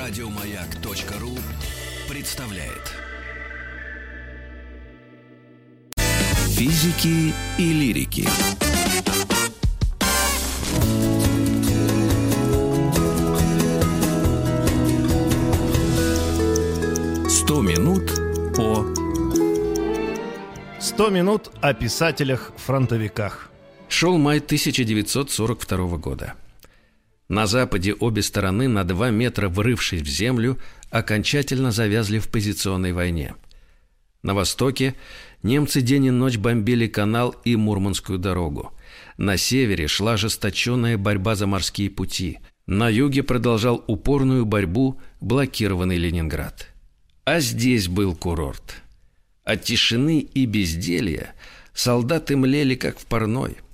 Радиомаяк.ру представляет Физики и лирики. Сто минут по 100 минут о писателях-фронтовиках. Шел май 1942 года. На западе обе стороны, на два метра врывшись в землю, окончательно завязли в позиционной войне. На востоке немцы день и ночь бомбили канал и Мурманскую дорогу. На севере шла ожесточенная борьба за морские пути. На юге продолжал упорную борьбу блокированный Ленинград. А здесь был курорт. От тишины и безделья солдаты млели, как в парной –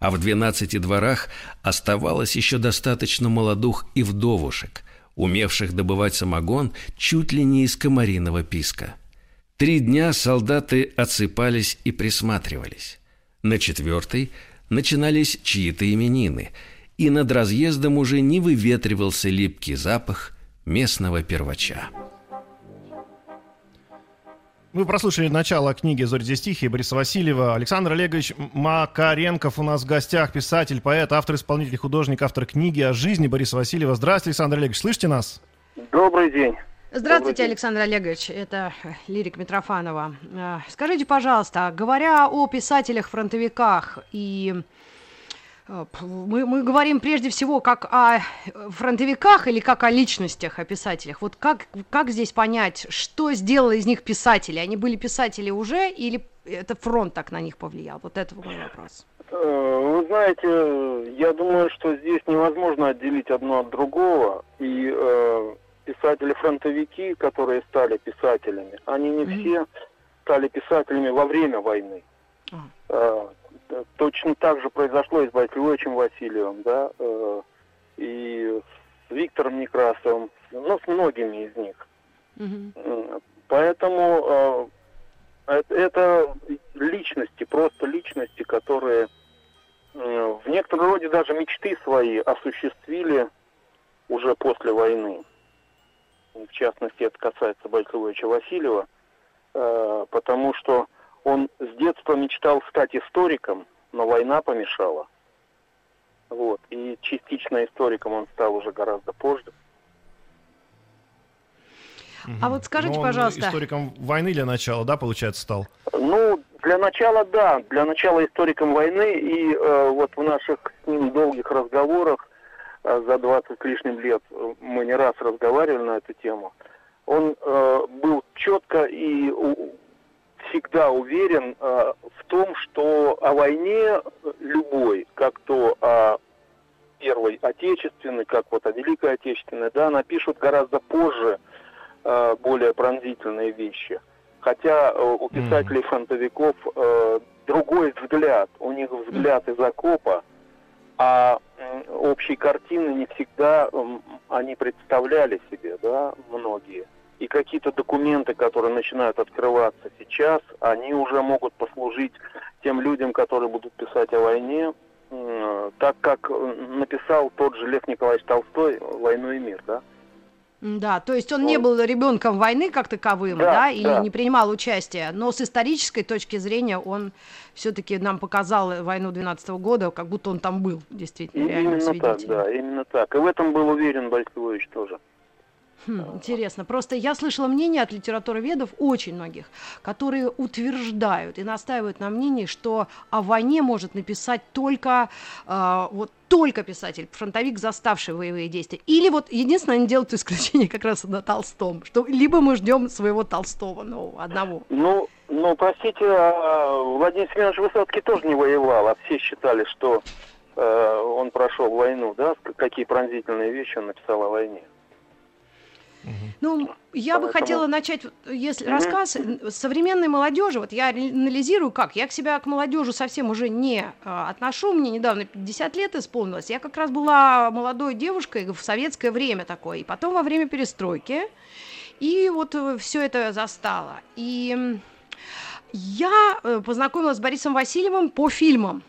а в двенадцати дворах оставалось еще достаточно молодух и вдовушек, умевших добывать самогон чуть ли не из комариного писка. Три дня солдаты отсыпались и присматривались. На четвертый начинались чьи-то именины, и над разъездом уже не выветривался липкий запах местного первача. Вы прослушали начало книги «Зорь стихи» Бориса Васильева. Александр Олегович Макаренков у нас в гостях, писатель, поэт, автор, исполнитель, художник, автор книги о жизни Бориса Васильева. Здравствуйте, Александр Олегович, слышите нас? Добрый день. Здравствуйте, Добрый Александр Олегович. Это Лирик Митрофанова. Э, скажите, пожалуйста, говоря о писателях-фронтовиках и Э, мы, мы говорим прежде всего как о фронтовиках или как о личностях, о писателях. Вот как, как здесь понять, что сделало из них писатели? Они были писатели уже или это фронт так на них повлиял? Вот это мой вопрос. Э, вы знаете, я думаю, что здесь невозможно отделить одно от другого. И э, писатели-фронтовики, которые стали писателями, они не mm-hmm. все стали писателями во время войны. Mm точно так же произошло и с Байтлевичем Васильевым, да, э, и с Виктором Некрасовым, ну, с многими из них. Угу. Поэтому э, это личности, просто личности, которые э, в некотором роде даже мечты свои осуществили уже после войны. В частности, это касается Байтлевича Васильева, э, потому что он с детства мечтал стать историком, но война помешала. Вот. И частично историком он стал уже гораздо позже. А вот скажите, Но пожалуйста... историком войны для начала, да, получается, стал? Ну, для начала, да. Для начала историком войны. И э, вот в наших с ним долгих разговорах э, за 20 с лишним лет мы не раз разговаривали на эту тему. Он э, был четко и всегда уверен э, в том, что о войне любой, как то о Первой Отечественной, как вот о Великой Отечественной, да, напишут гораздо позже э, более пронзительные вещи. Хотя э, у писателей-фронтовиков э, другой взгляд, у них взгляд из окопа, а э, общей картины не всегда э, они представляли себе, да, многие и какие-то документы, которые начинают открываться сейчас, они уже могут послужить тем людям, которые будут писать о войне, так как написал тот же Лев Николаевич Толстой «Войну и мир», да? Да, то есть он, он не был ребенком войны как таковым, да, да или да. не принимал участия, но с исторической точки зрения он все-таки нам показал войну 12 -го года, как будто он там был, действительно, и Именно так, да, именно так. И в этом был уверен Борис Львович тоже. Хм, интересно. Просто я слышала мнение от литературоведов, очень многих, которые утверждают и настаивают на мнении, что о войне может написать только э, вот только писатель, фронтовик, заставший воевые действия. Или вот единственное, они делают исключение как раз на Толстом, что либо мы ждем своего Толстого нового, одного. Ну, ну, простите, а, Владимир Семенович Высоцкий тоже не воевал, а все считали, что э, он прошел войну, да, какие пронзительные вещи он написал о войне. Ну, я Поэтому... бы хотела начать, если угу. рассказ современной молодежи, вот я анализирую как, я к себя к молодежи совсем уже не а, отношу, мне недавно 50 лет исполнилось, я как раз была молодой девушкой в советское время такое, и потом во время перестройки, и вот э, все это застала. И я э, познакомилась с Борисом Васильевым по фильмам,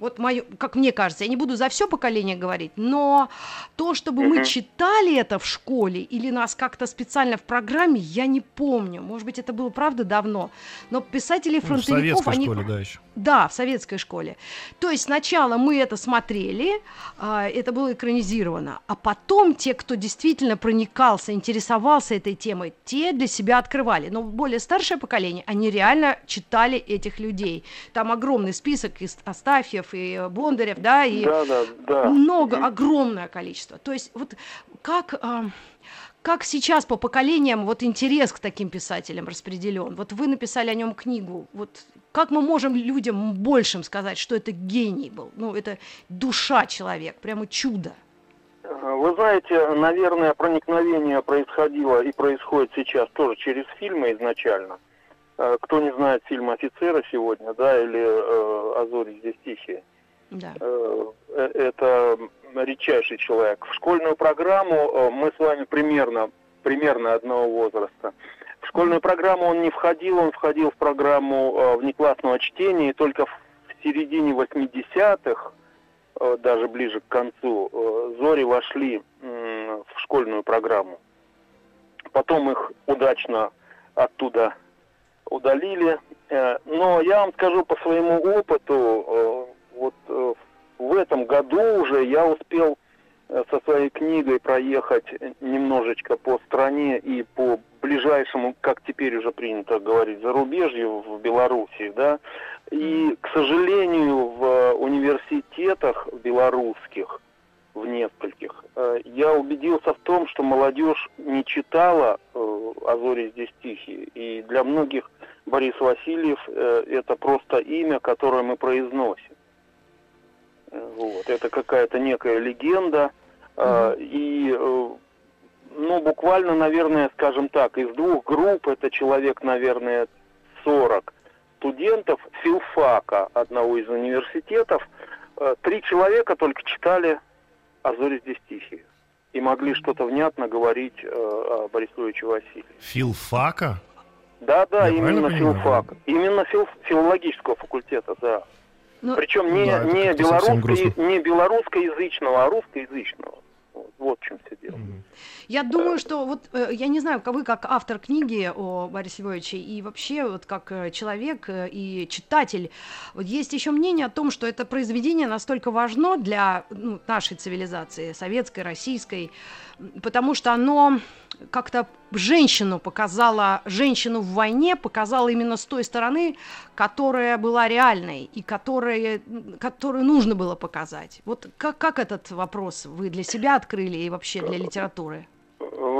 вот мое, как мне кажется, я не буду за все поколение говорить, но то, чтобы мы читали это в школе или нас как-то специально в программе, я не помню. Может быть, это было правда давно. Но писатели фронтовиков, ну, в они... школе, да, еще. Да, в советской школе. То есть сначала мы это смотрели, а, это было экранизировано, а потом те, кто действительно проникался, интересовался этой темой, те для себя открывали. Но более старшее поколение, они реально читали этих людей. Там огромный список из Астафьев, и э, Бондарев, да, и да, да, да. много, огромное количество. То есть вот как, а, как сейчас по поколениям вот интерес к таким писателям распределен? Вот вы написали о нем книгу, вот как мы можем людям большим сказать, что это гений был? Ну, это душа человек, прямо чудо. Вы знаете, наверное, проникновение происходило и происходит сейчас тоже через фильмы изначально. Э, кто не знает фильм «Офицеры» сегодня, да, или э, «А зори здесь тихие», Да. Э, э, это редчайший человек. В школьную программу э, мы с вами примерно, примерно одного возраста. В школьную программу он не входил, он входил в программу внеклассного чтения, и только в середине 80-х, э, даже ближе к концу, «Зори» вошли в школьную программу. Потом их удачно оттуда удалили. Э, Но я вам скажу по своему опыту, э, вот э, в этом году уже я успел со своей книгой проехать немножечко по стране и по ближайшему, как теперь уже принято говорить, зарубежью в Белоруссии, да. И, к сожалению, в университетах белорусских, в нескольких, э, я убедился в том, что молодежь не читала э, «А зори здесь тихие». И для многих Борис Васильев э, это просто имя, которое мы произносим. Вот. Это какая-то некая легенда. И, ну, буквально, наверное, скажем так, из двух групп, это человек, наверное, 40 студентов филфака одного из университетов, три человека только читали «А зори здесь тихие» и могли что-то внятно говорить э, о Борисовиче Васильеве. Филфака? Да, да, Я именно понимаю? филфак. Именно фил- филологического факультета, да. Ну, Причем не, Да, не, грустно. не белорусскоязычного, а русскоязычного. Вот, в чем все дело. Я думаю, что вот э, я не знаю, как вы как автор книги о Борисе Львовиче и вообще вот как э, человек э, и читатель, вот есть еще мнение о том, что это произведение настолько важно для ну, нашей цивилизации, советской, российской, потому что оно как-то женщину показало, женщину в войне показало именно с той стороны, которая была реальной и которая, которую нужно было показать. Вот как, как этот вопрос вы для себя открыли и вообще для литературы?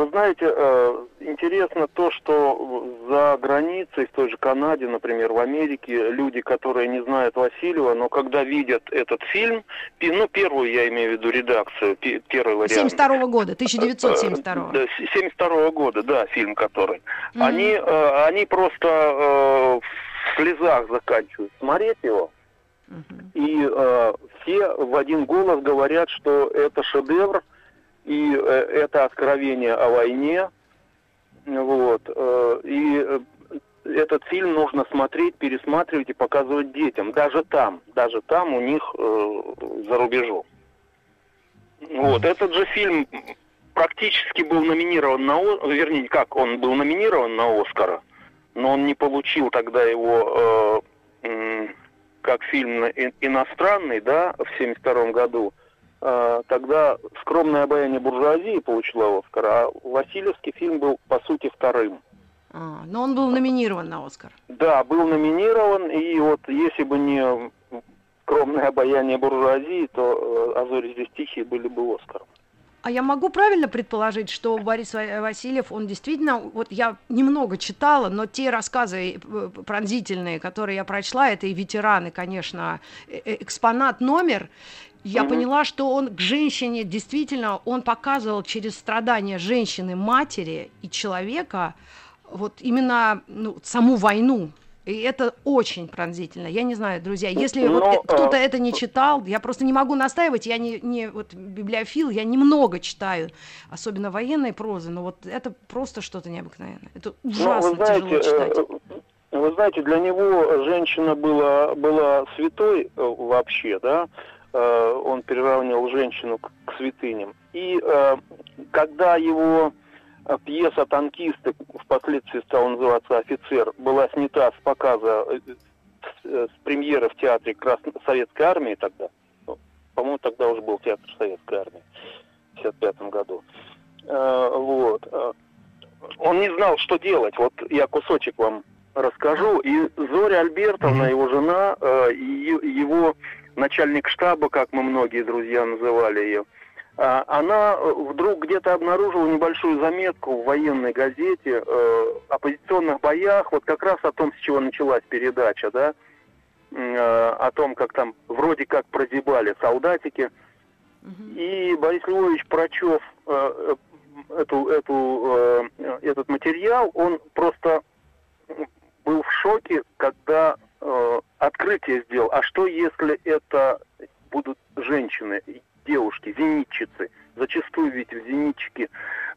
Вы знаете, э, интересно то, что за границей, в той же Канаде, например, в Америке, люди, которые не знают Васильева, но когда видят этот фильм, ну, первую я имею в виду редакцию, пе- первый вариант. 72 года, 1972. Да, с- 72 года, да, фильм который. Мгм. Они, э, они просто э, в слезах заканчивают смотреть его. Мгм. И э, все в один голос говорят, что это шедевр, и э, это откровение о войне. Вот. э, и э, этот фильм нужно смотреть, пересматривать и показывать детям. Даже там, даже там у них за рубежом. Вот. Этот же фильм практически был номинирован на... Вернее, как, он был номинирован на Оскара, но он не получил тогда его э, как фильм иностранный, да, в 72 году. Э, тогда «Скромное обаяние буржуазии» получила Оскар, а Васильевский фильм был, по сути, вторым. А, но он был номинирован на Оскар. Да, был номинирован, и вот если бы не «Скромное обаяние буржуазии», то э, «А зори здесь тихие» были бы Оскаром. А я могу правильно предположить, что Борис Ва- Васильев, он действительно, вот я немного читала, но те рассказы э, пронзительные, которые я прочла, это и ветераны, конечно, э, экспонат номер, я Мгм. поняла, что он к женщине действительно, он показывал через страдания женщины, матери и человека вот именно ну, саму войну. И это очень пронзительно. Я не знаю, друзья, если вот Но, э, кто-то а, это не читал, я просто не могу настаивать, я не, не вот библиофил, я немного читаю, особенно военной прозы, но вот это просто что-то необыкновенное. Это Ну, ужасно вы знаете, тяжело читать. э, Вы знаете, для него женщина была, была святой э, вообще, да, э, он приравнивал женщину к, к святыням. И э, когда его э, пьеса «Танкисты», впоследствии стала называться «Офицер», была снята с показа, э, с, э, премьеры в театре Красно... Советской Армии тогда, ну, по-моему, тогда уже был театр Советской Армии в 1955 году, э, вот, э, он не знал, что делать. Вот я кусочек вам расскажу. И Зоря Альбертовна, его жена, э, и его начальник штаба, как мы многие друзья называли ее, а, она вдруг где-то обнаружила небольшую заметку в военной газете э, о позиционных боях, вот как раз о том, с чего началась передача, да, э, о том, как там вроде как прозябали солдатики. И Борис Львович Прочев э, эту, эту, э, этот материал, он просто был в шоке, когда э, открытие сделал. А что если это будут женщины, девушки, зенитчицы? Зачастую ведь в зенитчики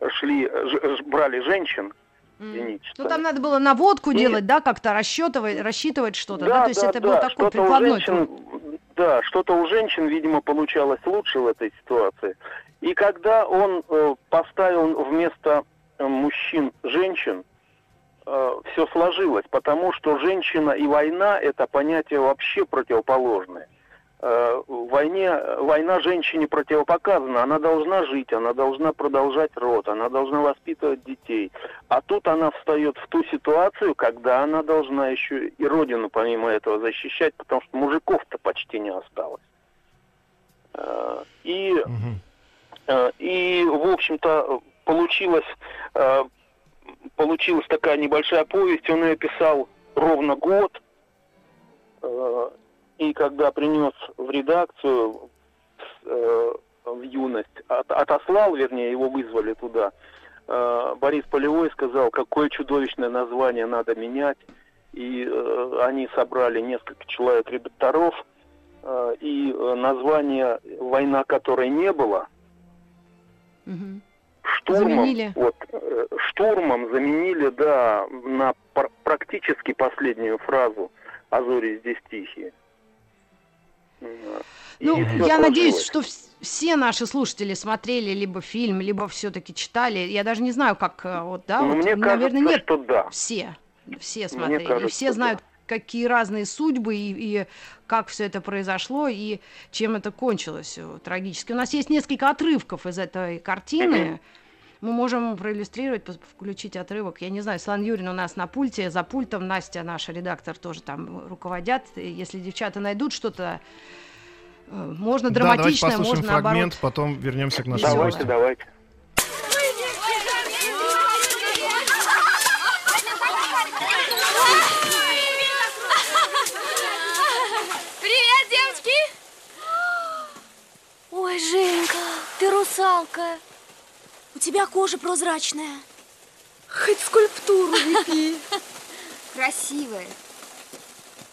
шли, ж, брали женщин. Ну там надо было наводку И- делать, да, как-то рассчитывать, рассчитывать что-то, да, Да, то есть да, это да, был такой прикладной женщин, труд. да, что-то у женщин, видимо, получалось лучше в этой ситуации. И когда он э, поставил вместо э, мужчин женщин, все сложилось, потому что женщина и война это понятия вообще противоположные. Э, в войне война женщине противопоказана, она должна жить, она должна продолжать род, она должна воспитывать детей. А тут она встает в ту ситуацию, когда она должна еще и родину помимо этого защищать, потому что мужиков-то почти не осталось. Э, И. Э, И, в общем-то, получилось, э, получилась такая небольшая повесть. Он ее писал ровно год. Э, И когда принес в редакцию э, в юность, от- отослал, вернее, его вызвали туда, э, Борис Полевой сказал, какое чудовищное название надо менять. И они собрали несколько человек редакторов, и название «Война, которой не было». Штурмом, Заменили? вот, э, штурмом заменили, да, на пр- практически последнюю фразу «А зори здесь тихие». Ну, я надеюсь, что вс- все наши слушатели смотрели либо фильм, либо все-таки читали. Я даже не знаю, как э, вот, да, Ну, вот, мне наверное, кажется, нет. что да. Все, все смотрели, кажется, все знают, да. Какие разные судьбы и, и как все это произошло и чем это кончилось э, трагически. У нас есть несколько отрывков из этой картины. Мы можем проиллюстрировать, включить отрывок. Я не знаю, Слан Юрин у нас на пульте, за пультом, Настя, наш редактор, тоже там руководят. И Если девчата найдут что-то, э, можно Да, давайте драматичное, послушаем можно наоборот. фрагмент, потом вернемся к Весёлое. Давайте, гости. давайте. Привет, девочки! Ой, Женька, ты русалка. У тебя кожа прозрачная. Хоть скульптуру лепи. Красивая.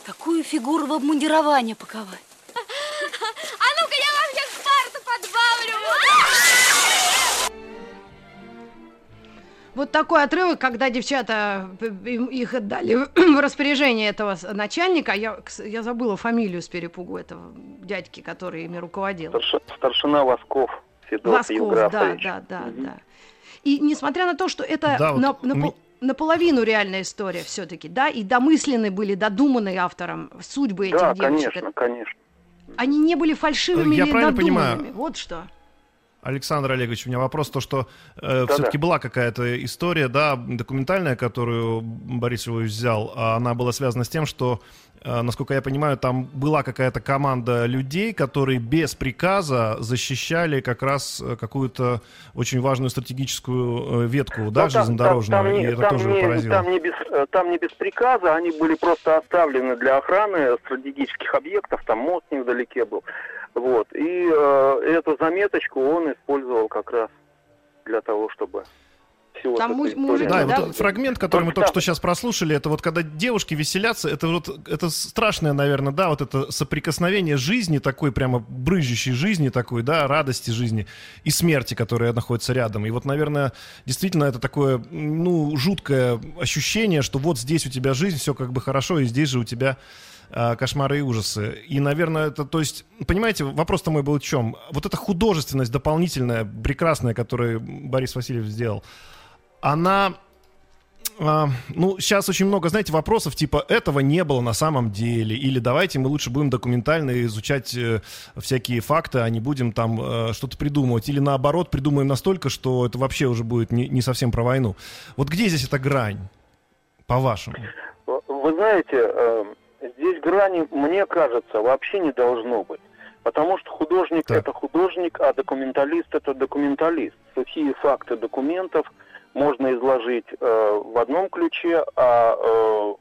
Такую фигуру в обмундирование паковать. А ну-ка, я вам сейчас карту подбавлю. Вот такой отрывок, когда девчата им- их отдали в распоряжение этого начальника. Я, я забыла фамилию с перепугу этого дядьки, который ими руководил. Старш- Старшина Восков Федор Восков, да, Евграфович. да, да, да. И несмотря на то, что это Да, вот на- ми- напол- наполовину реальная история все-таки, да, и домысленные были, додуманные автором судьбы этих Да, девочек, конечно, конечно. они не были фальшивыми Я или правильно надуманными. понимаю? Вот что. Александр Олегович, у меня вопрос, то, что э, Да-да. все-таки была какая-то история, да, документальная, которую Борис Львович взял, а она была связана с тем, что, э, насколько я понимаю, там была какая-то команда людей, которые без приказа защищали как раз э, какую-то очень важную стратегическую э, ветку, да, Ну, там- железнодорожную, там, там и не, это там тоже не- поразило. Там не, без, э, там не без приказа, они были просто оставлены для охраны стратегических объектов, там мост невдалеке был. Вот. И э, эту заметочку он использовал как раз для того, чтобы всего. Там муж- мужики. Да, да? вот фрагмент, который мы Только что сейчас прослушали, это вот когда девушки веселятся, это вот это страшное, наверное, да, вот это соприкосновение жизни такой, прямо брызжущей жизни такой, да, радости жизни и смерти, которая находится рядом. И вот, наверное, действительно это такое, ну, жуткое ощущение, что вот здесь у тебя жизнь, все как бы хорошо, и здесь же у тебя кошмары и ужасы. И, наверное, это, то есть, понимаете, вопрос-то мой был в чем? Вот эта художественность дополнительная, прекрасная, которую Борис Васильев сделал, она а, ну, сейчас очень много, знаете, вопросов типа «этого не было на самом деле» или «давайте мы лучше будем документально изучать э, всякие факты, а не будем там э, что-то придумывать» или наоборот придумаем настолько, что это вообще уже будет не, не совсем про войну. Вот где здесь эта грань, по-вашему? Вы знаете, э, здесь грани, мне кажется, вообще не должно быть. Потому что художник Так. это художник, а документалист это документалист. Сухие факты документов можно изложить э, в одном ключе, а э,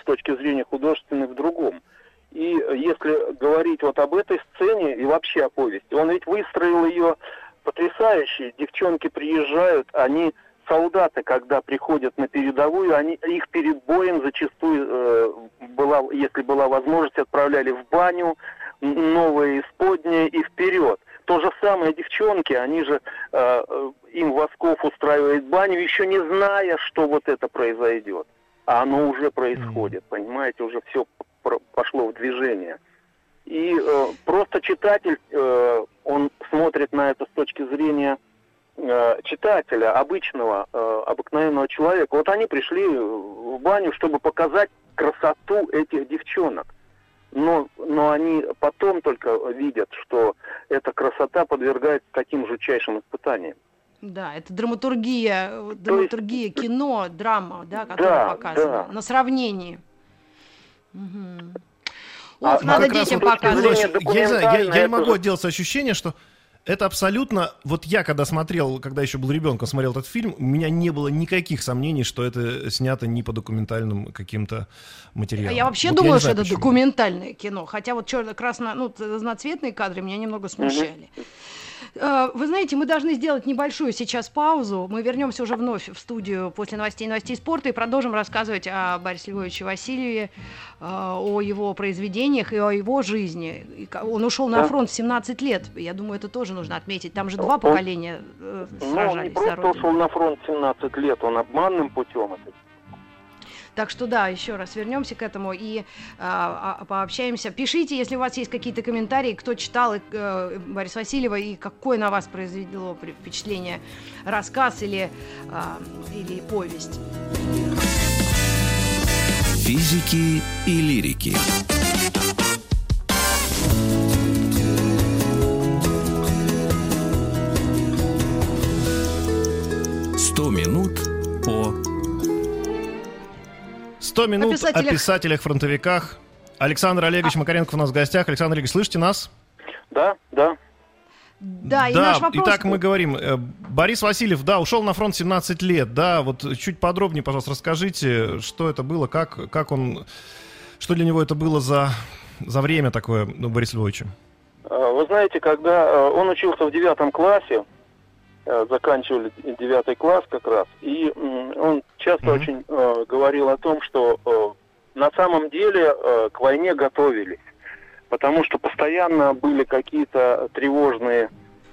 с точки зрения художественной в другом. И если говорить вот об этой сцене и вообще о повести, он ведь выстроил ее потрясающе. Девчонки приезжают, они солдаты, когда приходят на передовую, они их перед боем зачастую э, была, если была возможность, отправляли в баню, новые исподние и вперед. То же самое девчонки, они же э, э, им Восков устраивает баню, еще не зная, что вот это произойдет. А оно уже происходит, понимаете, уже все пошло в движение. И э, просто читатель, э, он смотрит на это с точки зрения э, читателя, обычного, э, обыкновенного человека. Вот они пришли в баню, чтобы показать красоту этих девчонок. Но, но они потом только видят, что эта красота подвергается таким жутчайшим испытаниям. Да, это драматургия, э, есть- драматургия кино, драма, да, которая Да, показана да. на сравнении. А- Ох, а надо как раз детям показывать. я, я- я не могу это отделаться ощущение, что это абсолютно... Вот я, когда смотрел, когда еще был ребенком, смотрел этот фильм, у меня не было никаких сомнений, что это снято не по документальным каким-то материалам. Я вообще Вот думала, что знаю, это почему. документальное кино. Хотя вот черно-красно, ну, разноцветные кадры меня немного смущали. Э, Вы знаете, мы должны сделать небольшую сейчас паузу. Мы вернемся уже вновь в студию после новостей новостей спорта и продолжим рассказывать о Борисе Львовиче Васильеве, э, о его произведениях и о его жизни. Он ушел на фронт в 17 лет. Я думаю, это тоже нужно отметить. Там же Он- два поколения э, Ну, он не сражались просто ушел на фронт 17 лет, он обманным путем это Так что да, еще раз вернемся к этому и а, пообщаемся. Пишите, если у вас есть какие-то комментарии, кто читал э, Бориса Васильева и какое на вас произвело впечатление рассказ или, а, или повесть. Физики и лирики. Сто минут по 100 минут О о писателях. писателях-фронтовиках. Александр Олегович Макаренков у нас в гостях. Александр Олегович, слышите нас? Да, да. Да, и наш вопрос... итак, мы говорим, э, Борис Васильев, да, ушел на фронт 17 лет, да, вот чуть подробнее, пожалуйста, расскажите, что это было, как, как он, что для него это было за, за время такое, ну, Борис Львовича? Э, Вы знаете, когда э, он учился в девятом классе, заканчивали девятый класс как раз, и он часто Мгм. очень э, говорил о том, что э, на самом деле э, к войне готовились, потому что постоянно были какие-то тревожные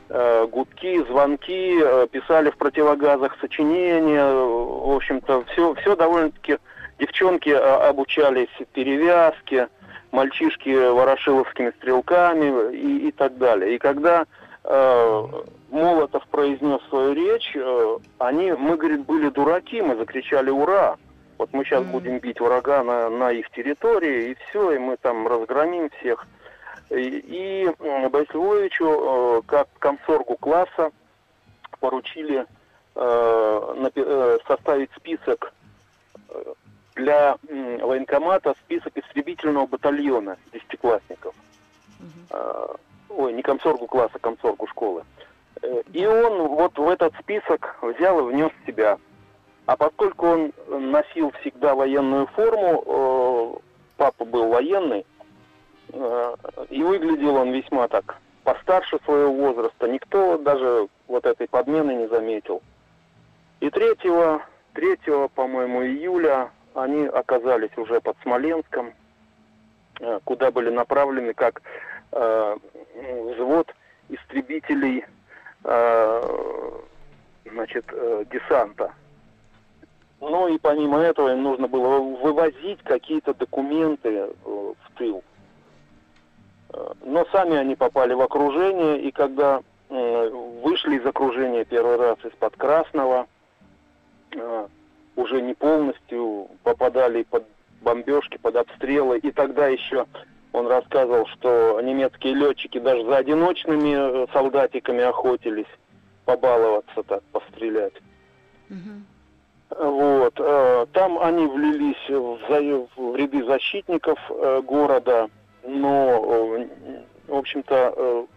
э, гудки, звонки, э, писали в противогазах сочинения, э, в общем-то, все, все довольно-таки девчонки э, обучались перевязке, мальчишки ворошиловскими стрелками и, и так далее. И когда э, Молотов произнес свою речь, э, они, мы, говорит, были дураки, мы закричали «Ура!». Вот мы сейчас Мгм. будем бить врага на, на их территории, и все, и мы там разгромим всех. И, и Борису Львовичу, э, как комсоргу класса, поручили э, э, составить список э, для военкомата, список истребительного батальона десятиклассников. Э, ой, не комсоргу класса, комсоргу школы. Э, И он вот в этот список взял и внес себя. А поскольку он носил всегда военную форму, э, папа был военный, э, и выглядел он весьма так постарше своего возраста, никто даже вот этой подмены не заметил. И 3, 3 по-моему, июля они оказались уже под Смоленском, куда были направлены как э, взвод истребителей э, значит, э, десанта. Ну и помимо этого им нужно было вывозить какие-то документы э, в тыл. Но сами они попали в окружение, и когда вышли из окружения первый раз из-под Красного, уже не полностью попадали под бомбежки, под обстрелы. И тогда еще он рассказывал, что немецкие летчики даже за одиночными э, солдатиками охотились побаловаться так, пострелять. Вот. э, Там они влились в, ряды защитников э, города, но, в общем-то,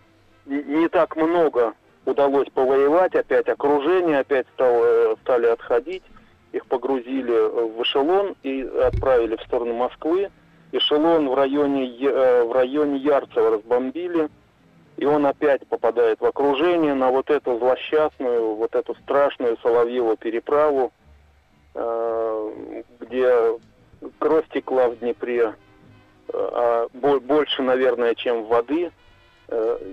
не так много удалось повоевать. Опять окружение, опять стало, стали отходить. Их погрузили в эшелон и отправили в сторону Москвы. Эшелон в районе, э, в районе Ярцева разбомбили. И он опять попадает в окружение на вот эту злосчастную, вот эту страшную Соловьеву переправу, э, где кровь текла в Днепре, э, а бо- больше, наверное, чем воды.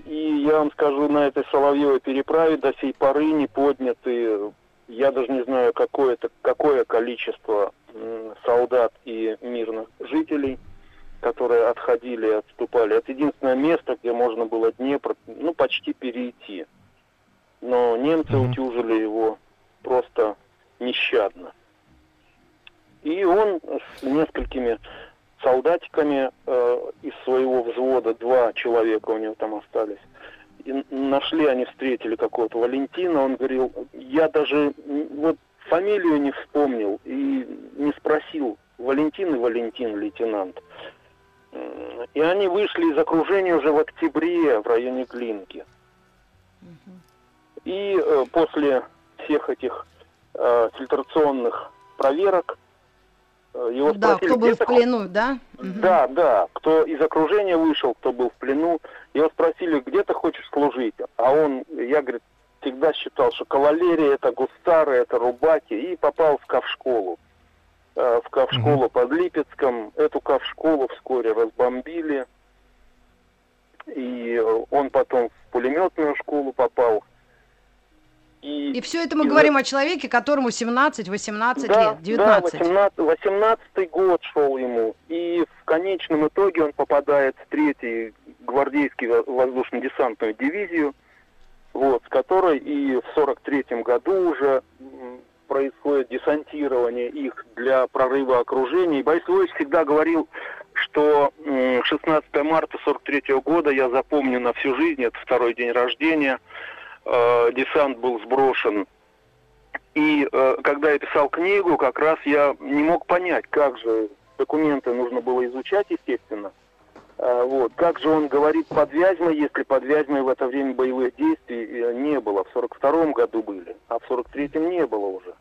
И я вам скажу, на этой Соловьевой переправе до сей поры не подняты, я даже не знаю, какое, -то, какое количество солдат и мирных жителей, которые отходили и отступали. Это единственное место, где можно было Днепр, ну, почти перейти. Но немцы Мгм. утюжили его просто нещадно. И он с несколькими солдатиками э, из своего взвода, два человека у него там остались, и нашли, они встретили какого-то Валентина, он говорил, я даже вот фамилию не вспомнил и не спросил, Валентин и Валентин, лейтенант. И они вышли из окружения уже в октябре в районе Глинки. И э, после всех этих э, фильтрационных проверок э, его Да, спросили, кто был в плену, да? Да, да. Кто из окружения вышел, кто был в плену. Его спросили, где ты хочешь служить? А он, я, говорит, всегда считал, что кавалерия это густары, это рубаки. И попал в кавшколу. Э, В кавшколу под Липецком. Эту кавшколу вскоре разбомбили. И э, он потом в пулеметную школу попал. И все это мы из- говорим о человеке, которому 17-18 да, лет, 19. Да, 18, год шел ему. И в конечном итоге он попадает в третий гвардейский во- воздушно-десантную дивизию, вот, с которой и в 43 году уже происходит десантирование их для прорыва окружения. И Борис Львович всегда говорил, что м, 16 марта 43 года я запомню на всю жизнь, это второй день рождения, э, десант был сброшен и э, когда я писал книгу, как раз я не мог понять, как же документы нужно было изучать, естественно. Э, вот. Как же он говорит под Вязьмой, если под Вязьмой в это время боевых действий э, не было. В 42-м году были, а в 43-м не было уже.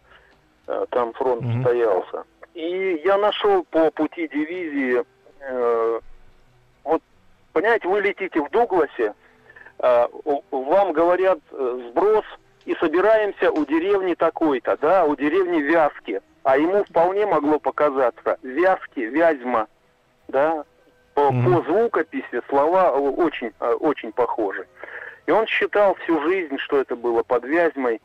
Э, там фронт Мгм. стоялся. И я нашел по пути дивизии, э, вот, понимаете, вы летите в Дугласе, э, вам говорят э, сброс и собираемся у деревни такой-то, да, у деревни Вязки. А ему вполне могло показаться Вязки, Вязьма, да, по, Мгм. по звукописи слова очень, э, очень похожи. И он считал всю жизнь, что это было под Вязьмой.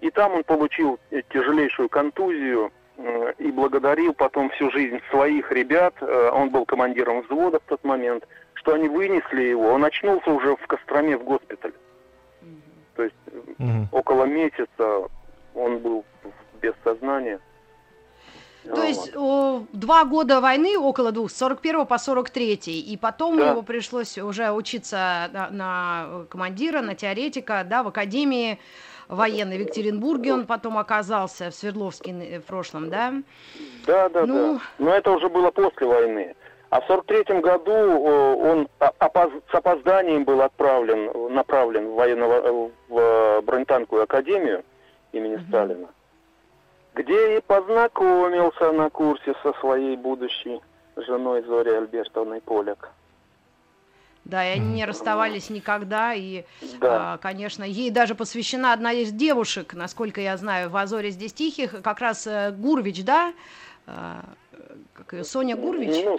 И там он получил э, тяжелейшую контузию э, и благодарил потом всю жизнь своих ребят, э, он был командиром взвода в тот момент, что они вынесли его. Он очнулся уже в Костроме в госпитале. То есть Мгм. около месяца он был без сознания. То Вот. есть о, два года войны, около двух, с 41 по 43, и потом Да. его пришлось уже учиться на, на командира, на теоретика, да, в академии военной в Екатеринбурге он потом оказался, в Свердловске н- в прошлом, да? Да, да, Ну. да. Но это уже было после войны. А в сорок третьем году э, он опоз- с опозданием был отправлен, направлен в, военно- в э, бронетанковую академию имени Сталина, где и познакомился на курсе со своей будущей женой Зорей Альбертовной Поляк. Да, и они не расставались никогда, и, Да. а, конечно, ей даже посвящена одна из девушек, насколько я знаю, в «Азоре здесь тихих», как раз э, Гурвич, да? А, как ее, Соня Гурвич? Ну,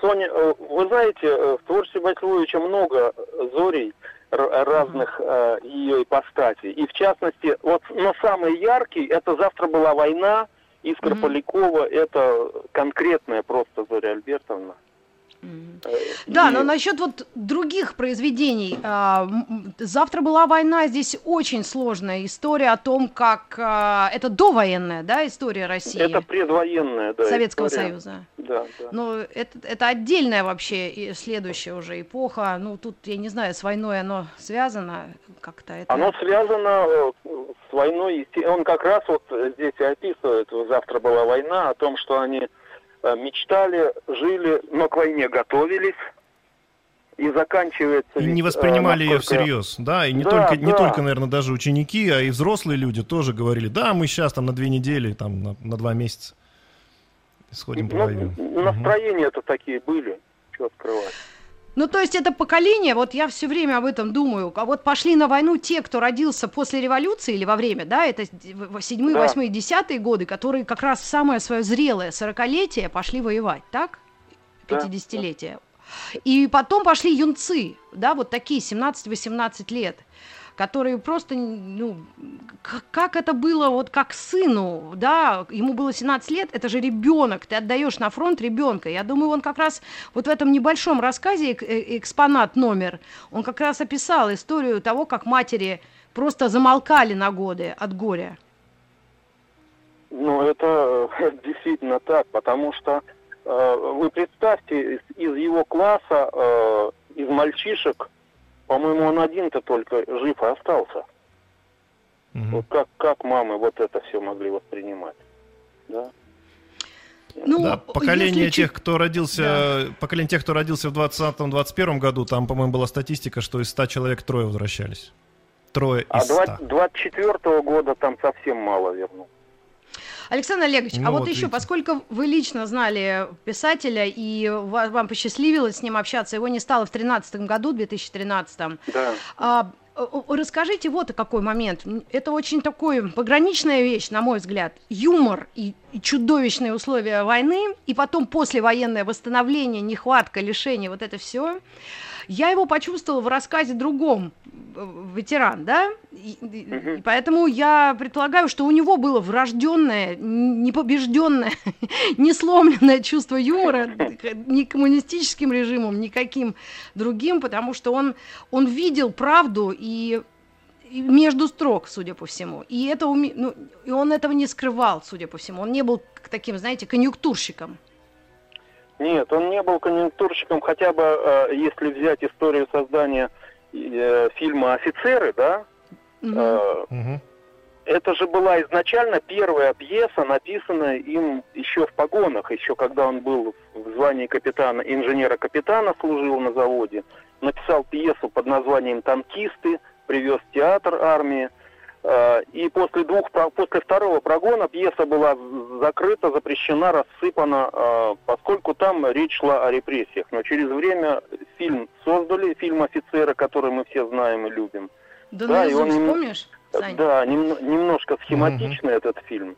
Соня, э, вы знаете, э, в творчестве Васильевича много зорей разных э, ее ипостасей. И в частности, вот, но самый яркий, это «Завтра была война», Искра Мгм. Полякова, это конкретная просто Зоря Альбертовна. Да, но насчет вот других произведений. а, Завтра была война, здесь очень сложная история о том, как а, это довоенная, да, история России, Это предвоенная, да, Советского история. Союза. Да, да. Ну, это, это отдельная вообще и следующая уже эпоха. Ну, тут, я не знаю, с войной оно связано как-то. Это... Оно связано э, с войной. Он как раз вот здесь и описывает, завтра была война, о том, что они э, мечтали, жили, но к войне готовились. И заканчивается... И ведь, не э, воспринимали ее насколько- всерьез, да, и не Да, только, не да. только, наверное, даже ученики, а и взрослые люди тоже говорили, да, мы сейчас там на две недели, там на, на два месяца сходим Ну, повоюем. Мгм. настроения-то такие были, что скрывать. Ну, то есть это поколение, вот я все время об этом думаю, а вот пошли на войну те, кто родился после революции или во время, да, это седьмые, Да. восьмые, десятые годы, которые как раз в самое свое зрелое сорокалетие пошли воевать, так? Да, 50-летие. И потом пошли юнцы, да, вот такие 17-18 лет, которые просто, ну, как это было, вот как сыну, да, ему было 17 лет, это же ребенок, ты отдаешь на фронт ребенка. Я думаю, он как раз вот в этом небольшом рассказе, э, экспонат номер, он как раз описал историю того, как матери просто замолкали на годы от горя. Ну, это э, действительно так, потому что э, вы представьте, из, из его класса, э, из мальчишек, по-моему, он один-то только жив и остался. Мгм. Вот как, как мамы вот это все могли воспринимать? Да? Ну, Да, поколение если тех, кто родился, поколение тех, кто родился в 20-21 году, там, по-моему, была статистика, что из 100 человек трое возвращались. Трое А из 100. 24 года там совсем мало верну. Александр Олегович, Ну а вот, вот еще, видите. поскольку вы лично знали писателя и ва- вам посчастливилось с ним общаться, его не стало в 2013 году, 2013, Да. а, расскажите вот какой момент. Это очень такой пограничная вещь, на мой взгляд. Юмор и, и чудовищные условия войны, и потом послевоенное восстановление, нехватка, лишение, вот это все. Я его почувствовала в рассказе другом, э, ветеран, да? И, и поэтому я предполагаю, что у него было врожденное, непобежденное, несломленное чувство юмора ни коммунистическим режимом, никаким другим, потому что он, он видел правду и между строк, судя по всему. И, это уме- ну, и он этого не скрывал, судя по всему. Он не был таким, знаете, конъюнктурщиком. Нет, он не был конъюнктурщиком, хотя бы э, если взять историю создания э, фильма «Офицеры», да, Мгм. э, Мгм. это же была изначально первая пьеса, написанная им еще в погонах, еще когда он был в звании капитана, инженера-капитана служил на заводе. Написал пьесу под названием «Танкисты», привез в театр армии. Э, И после двух, после второго прогона пьеса была закрыта, запрещена, рассыпана, э, поскольку там речь шла о репрессиях. Но через время фильм создали, фильм «Офицеры», который мы все знаем и любим. Да, да, и он наизусть, нем- помнишь, Сань? Да, нем- немножко схематичный этот фильм.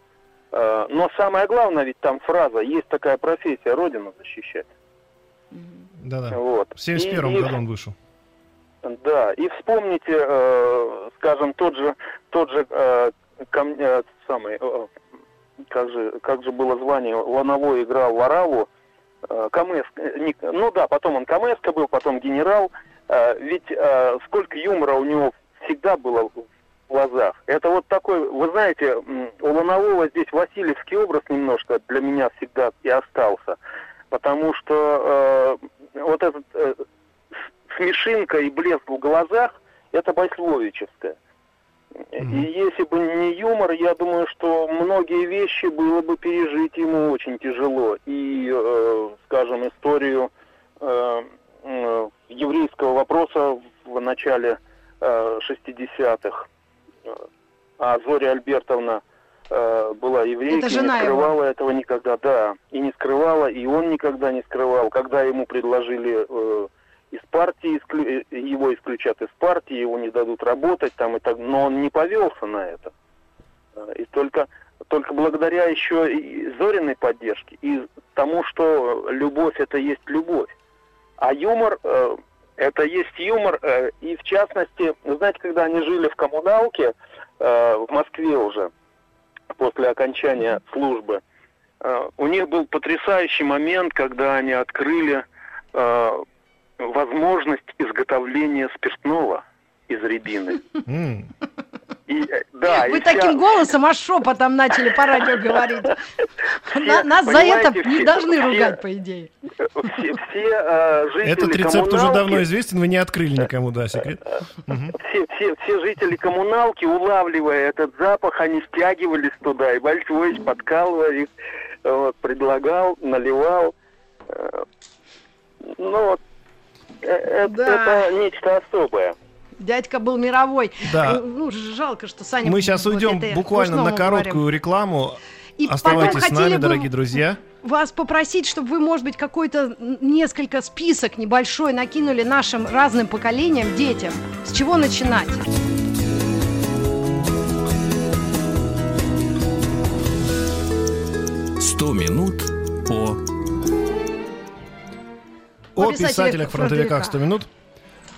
Э, Но самое главное, ведь там фраза, есть такая профессия, Родину защищать. Да-да. Вот. В 71 И- и- году он вышел. Да, и вспомните, э, скажем, тот же, тот же э, ком- э, самый, э, как же, как же было звание, Лановой играл Вараву, э, э, не- ну да, потом он КМС был, потом генерал, Э, ведь э, сколько юмора у него всегда было в глазах. Это вот такой, вы знаете, у Ланового здесь Васильевский образ немножко для меня всегда и остался, потому что э, вот этот э, смешинка и блеск в глазах, это Байсловичевское. Мгм. И если бы не юмор, я думаю, что многие вещи было бы пережить ему очень тяжело. И, э, скажем, историю э, э, еврейского вопроса в начале э, 60-х. А Зоря Альбертовна э, была еврейкой, не его. скрывала этого никогда, да, и не скрывала, и он никогда не скрывал. Когда ему предложили э, из партии исклю- э, его исключат из партии, его не дадут работать там и так, но он не повелся на это. Э, И только только благодаря еще и Зориной поддержке и тому, что любовь это есть любовь. А юмор э, это есть юмор, э, и в частности, знаете, когда они жили в коммуналке э, в Москве уже после окончания службы, э, у них был потрясающий момент, когда они открыли возможность изготовления спиртного из рябины. М. И, э, да, Вы и вся- таким голосом аж шепотом начали по радио говорить. На- Нас за это понимаете, не все- должны все- ругать, по идее. все, все, э, жители Этот рецепт уже коммуналки- давно известен, вы не открыли никому, да, секрет. Все, все, все жители коммуналки, улавливая этот запах, они стягивались туда, и Большой подкалывал их, вот, предлагал, наливал. Э, Ну, вот, э, это, Да. это нечто особое. Дядька был мировой. Да. Э, Ну, жалко, что Саня... Мы сейчас вот уйдем это буквально на короткую говорим. рекламу. И Оставайтесь потом с нами, хотели бы дорогие друзья. вас попросить, чтобы вы, может быть, какой-то несколько список небольшой накинули нашим разным поколениям, детям. С чего начинать? «Сто минут по...» О О писателях писателях фронтовиках 100 минут.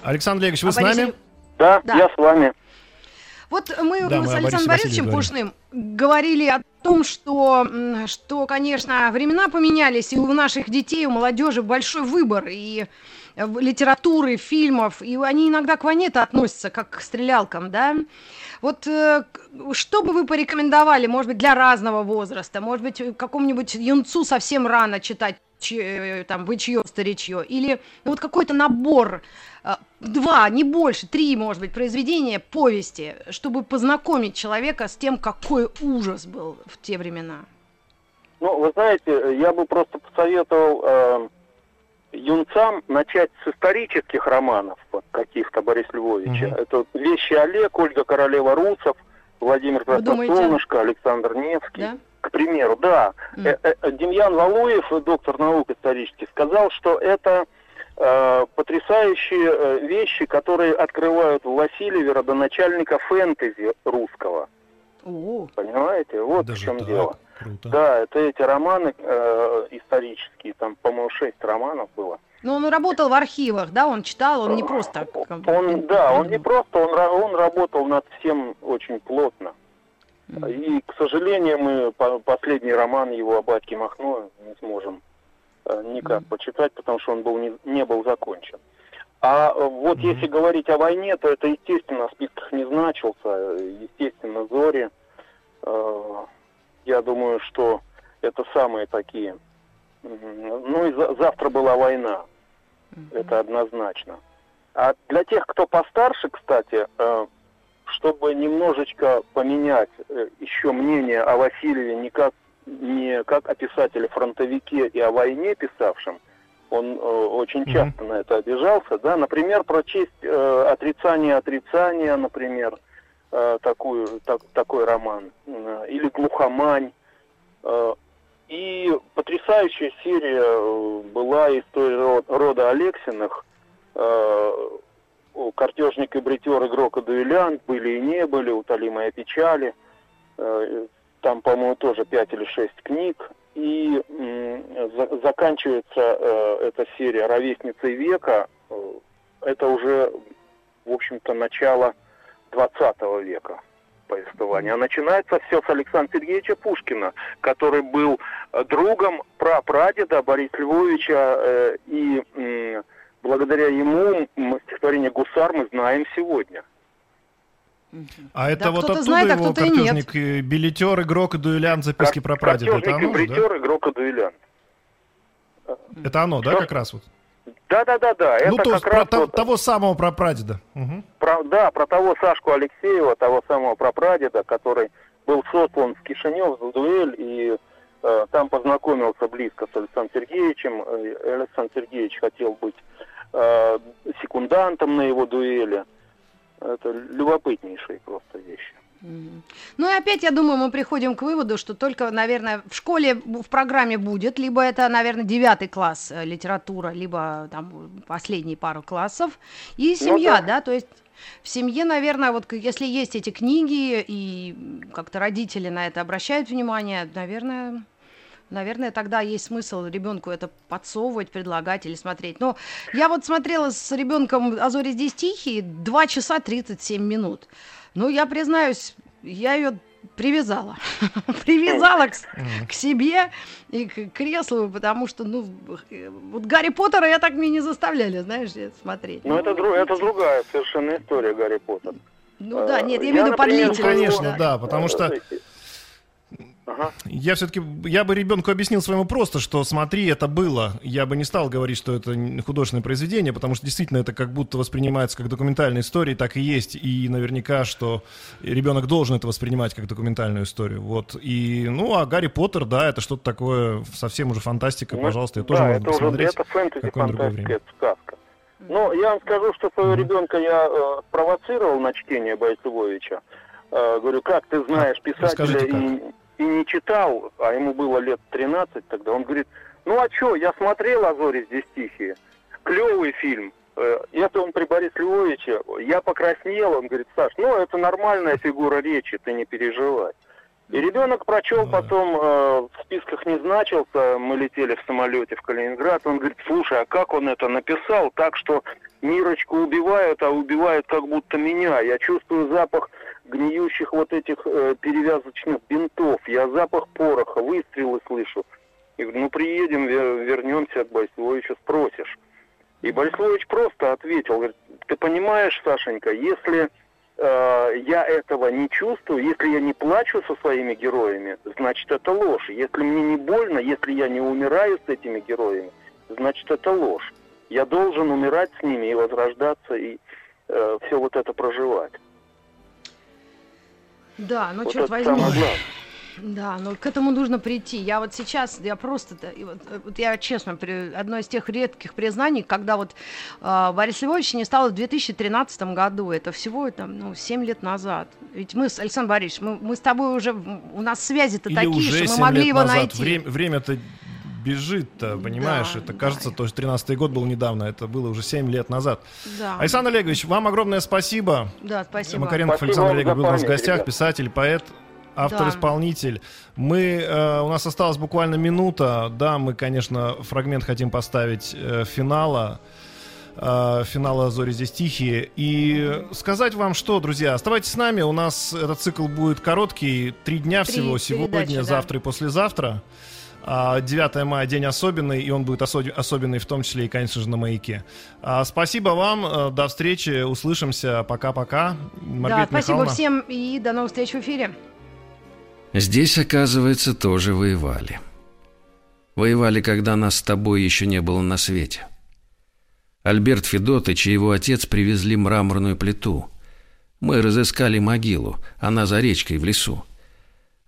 Александр Олегович, вы О с нами? Да, Да. я с вами. Вот мы, Да, мы с Александром Борисовичем Пушным говорили о том, что, что, конечно, времена поменялись, и у наших детей, у молодежи большой выбор и литературы, фильмов, и они иногда к войне-то относятся как к стрелялкам, да? Вот э, что бы вы порекомендовали, может быть, для разного возраста, может быть, э, какому-нибудь юнцу совсем рано читать чье- там «Бычье, старичье», или ну, вот какой-то набор, э, два, не больше, три, может быть, произведения, повести, чтобы познакомить человека с тем, какой ужас был в те времена. Ну, вы знаете, я бы просто посоветовал э, юнцам начать с исторических романов вот, каких-то Бориса Львовича. Мгм. Это вот «Вещи Олег», Ольга Королева Русов, Владимир Вы думаете? Красносолнышко, Александр Невский. Да? К примеру, да. Э, Демьян Валуев, доктор наук исторических, сказал, что это э, потрясающие э, вещи, которые открывают в Васильеве родоначальника фэнтези русского. О, Понимаете? Вот Даже в чем так? дело. Круто. Да, это эти романы э, исторические, там, по-моему, шесть романов было. ну он работал в архивах, да, он читал, он не просто... Он, да, он не просто, он, ра- он работал над всем очень плотно. И, к сожалению, мы по- последний роман его о батьке Махно не сможем э, никак почитать, потому что он был не, не был закончен. А э, вот если говорить о войне, то это, естественно, в списках не значился. Естественно, Зори. Э, Я думаю, что это самые такие. Ну и за- завтра была война. Это однозначно. А для тех, кто постарше, кстати, чтобы немножечко поменять э, еще мнение о Васильеве не как, не как о писателе-фронтовике и о войне писавшем, он э, очень часто на это обижался, да, например, прочесть э, «Отрицание отрицания», например, э, такую, так- такой роман, э, или «Глухомань», Э, и потрясающая серия э, была история ро- рода Алексиных. Э, Картежник и бритер, игрок и дуэлянт, были и не были, утоли мои печали. Э, Там, по-моему, тоже пять или шесть книг. И за- заканчивается э, эта серия «Ровесницей века». Это уже, в общем-то, начало 20 века повествования. А начинается все с Александра Сергеевича Пушкина, который был другом прапрадеда Бориса Львовича, э, и благодаря ему стихотворение «Гусар» мы знаем сегодня. А это Да, вот оттуда знает, а его и нет. картежник, э, билетер, игрок и дуэлянт, записки про прадеда. Это Картежник и оно же, да? игрок и дуэлянт. Это оно, да, Что? как раз вот? Да-да-да-да, ну, это то как есть про то- вот того самого прапрадеда. Мгм. Про, да, про того Сашку Алексеева, того самого прапрадеда, который был сослан в Кишинев за дуэль и э, там познакомился близко с Александром Сергеевичем. Э, Александр Сергеевич хотел быть э, секундантом на его дуэли. Это любопытнейшие просто вещи. Ну и опять, я думаю, мы приходим к выводу, что только, наверное, в школе в программе будет, либо это, наверное, девятый класс э, литература, либо там последние пару классов, и Ну семья, да. да, то есть в семье, наверное, вот если есть эти книги, и как-то родители на это обращают внимание, наверное, Наверное, тогда есть смысл ребенку это подсовывать, предлагать или смотреть. Но я вот смотрела с ребенком «А зори здесь тихие» 2 часа 37 минут. Ну, я признаюсь, я ее привязала. привязала к, к себе и к креслу, потому что, ну, э, вот Гарри Поттера я так мне не заставляли, знаешь, э, смотреть. Ну, это, дру- это другая совершенно история Гарри Поттер. Ну да, нет, я Я, имею в виду по например, Ну, длительности, конечно, да. да, потому что Ага. я все-таки, я бы ребенку объяснил своему просто, что смотри, это было. Я бы не стал говорить, что это художественное произведение, потому что действительно это как будто воспринимается как документальная история, так и есть. И наверняка, что ребенок должен это воспринимать как документальную историю. Вот. И, ну, а Гарри Поттер, да, это что-то такое совсем уже фантастика, Ну, пожалуйста, ее тоже да, можно это уже посмотреть. это фэнтези, фантастика, время. это сказка. Ну, я вам скажу, что своего ребенка я э, провоцировал на чтение Бориса Львовича. Э, говорю, как ты знаешь писателя расскажите, как. И, не читал, а ему было лет 13 тогда, он говорит, ну а что, я смотрел «А зори здесь тихие», клевый фильм. Э, Это он при Борисе Львовиче. Я покраснел, он говорит, Саш, ну это нормальная фигура речи, ты не переживай. И ребенок прочел, Да. потом э, в списках не значился, мы летели в самолете в Калининград, он говорит, слушай, а как он это написал так, что Мирочку убивают, а убивают как будто меня. Я чувствую запах гниющих вот этих э, перевязочных бинтов, я запах пороха, выстрелы слышу. И говорю, ну приедем, вер- вернемся к Борису Львовичу, спросишь. И Борис Львович просто ответил, говорит, ты понимаешь, Сашенька, если э, я этого не чувствую, если я не плачу со своими героями, значит это ложь. Если мне не больно, если я не умираю с этими героями, значит это ложь. Я должен умирать с ними и возрождаться, и все вот это проживать. Да, ну вот черт возьми. Да, но к этому нужно прийти. Я вот сейчас, я просто, да, и вот, э, вот я честно, при, одно из тех редких признаний, когда вот э, Борис Львович не стало в 2013 году, это всего там, ну, 7 лет назад. Ведь мы, с Александр Борисович, мы, мы с тобой уже, у нас связи-то Или такие, уже что мы 7 могли лет его назад. найти. Время, время-то бежит-то, понимаешь? Да, это да. кажется, то есть 13-й год был недавно, это было уже 7 лет назад. Да, Александр Олегович, вам огромное спасибо. да, спасибо. Макаренков Спасибо Александр Олегович был у нас в гостях, ребят. писатель, поэт, автор-исполнитель. Мы, э, у нас осталась буквально минута. Да, мы, конечно, фрагмент хотим поставить э, финала. э, финала «Зори здесь тихие». И сказать вам что, друзья, оставайтесь с нами. У нас этот цикл будет короткий. Три дня Три всего. Сегодня, передачи, да. завтра и послезавтра. А 9 мая день особенный, и он будет осо- особенный в том числе и, конечно же, на маяке. А, спасибо вам, э, до встречи, услышимся, пока-пока. Да, спасибо Михайловна. всем и до новых встреч в эфире. Здесь, оказывается, тоже воевали. Воевали, когда нас с тобой еще не было на свете. Альберт Федотыч и его отец привезли мраморную плиту. Мы разыскали могилу, она за речкой в лесу.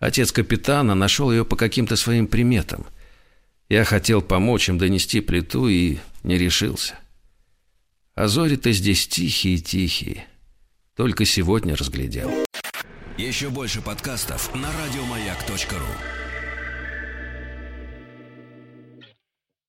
Отец капитана нашел ее по каким-то своим приметам. Я хотел помочь им донести плиту и не решился. А зори-то здесь тихие-тихие. Только сегодня разглядел. Еще больше подкастов на радиомаяк.ру.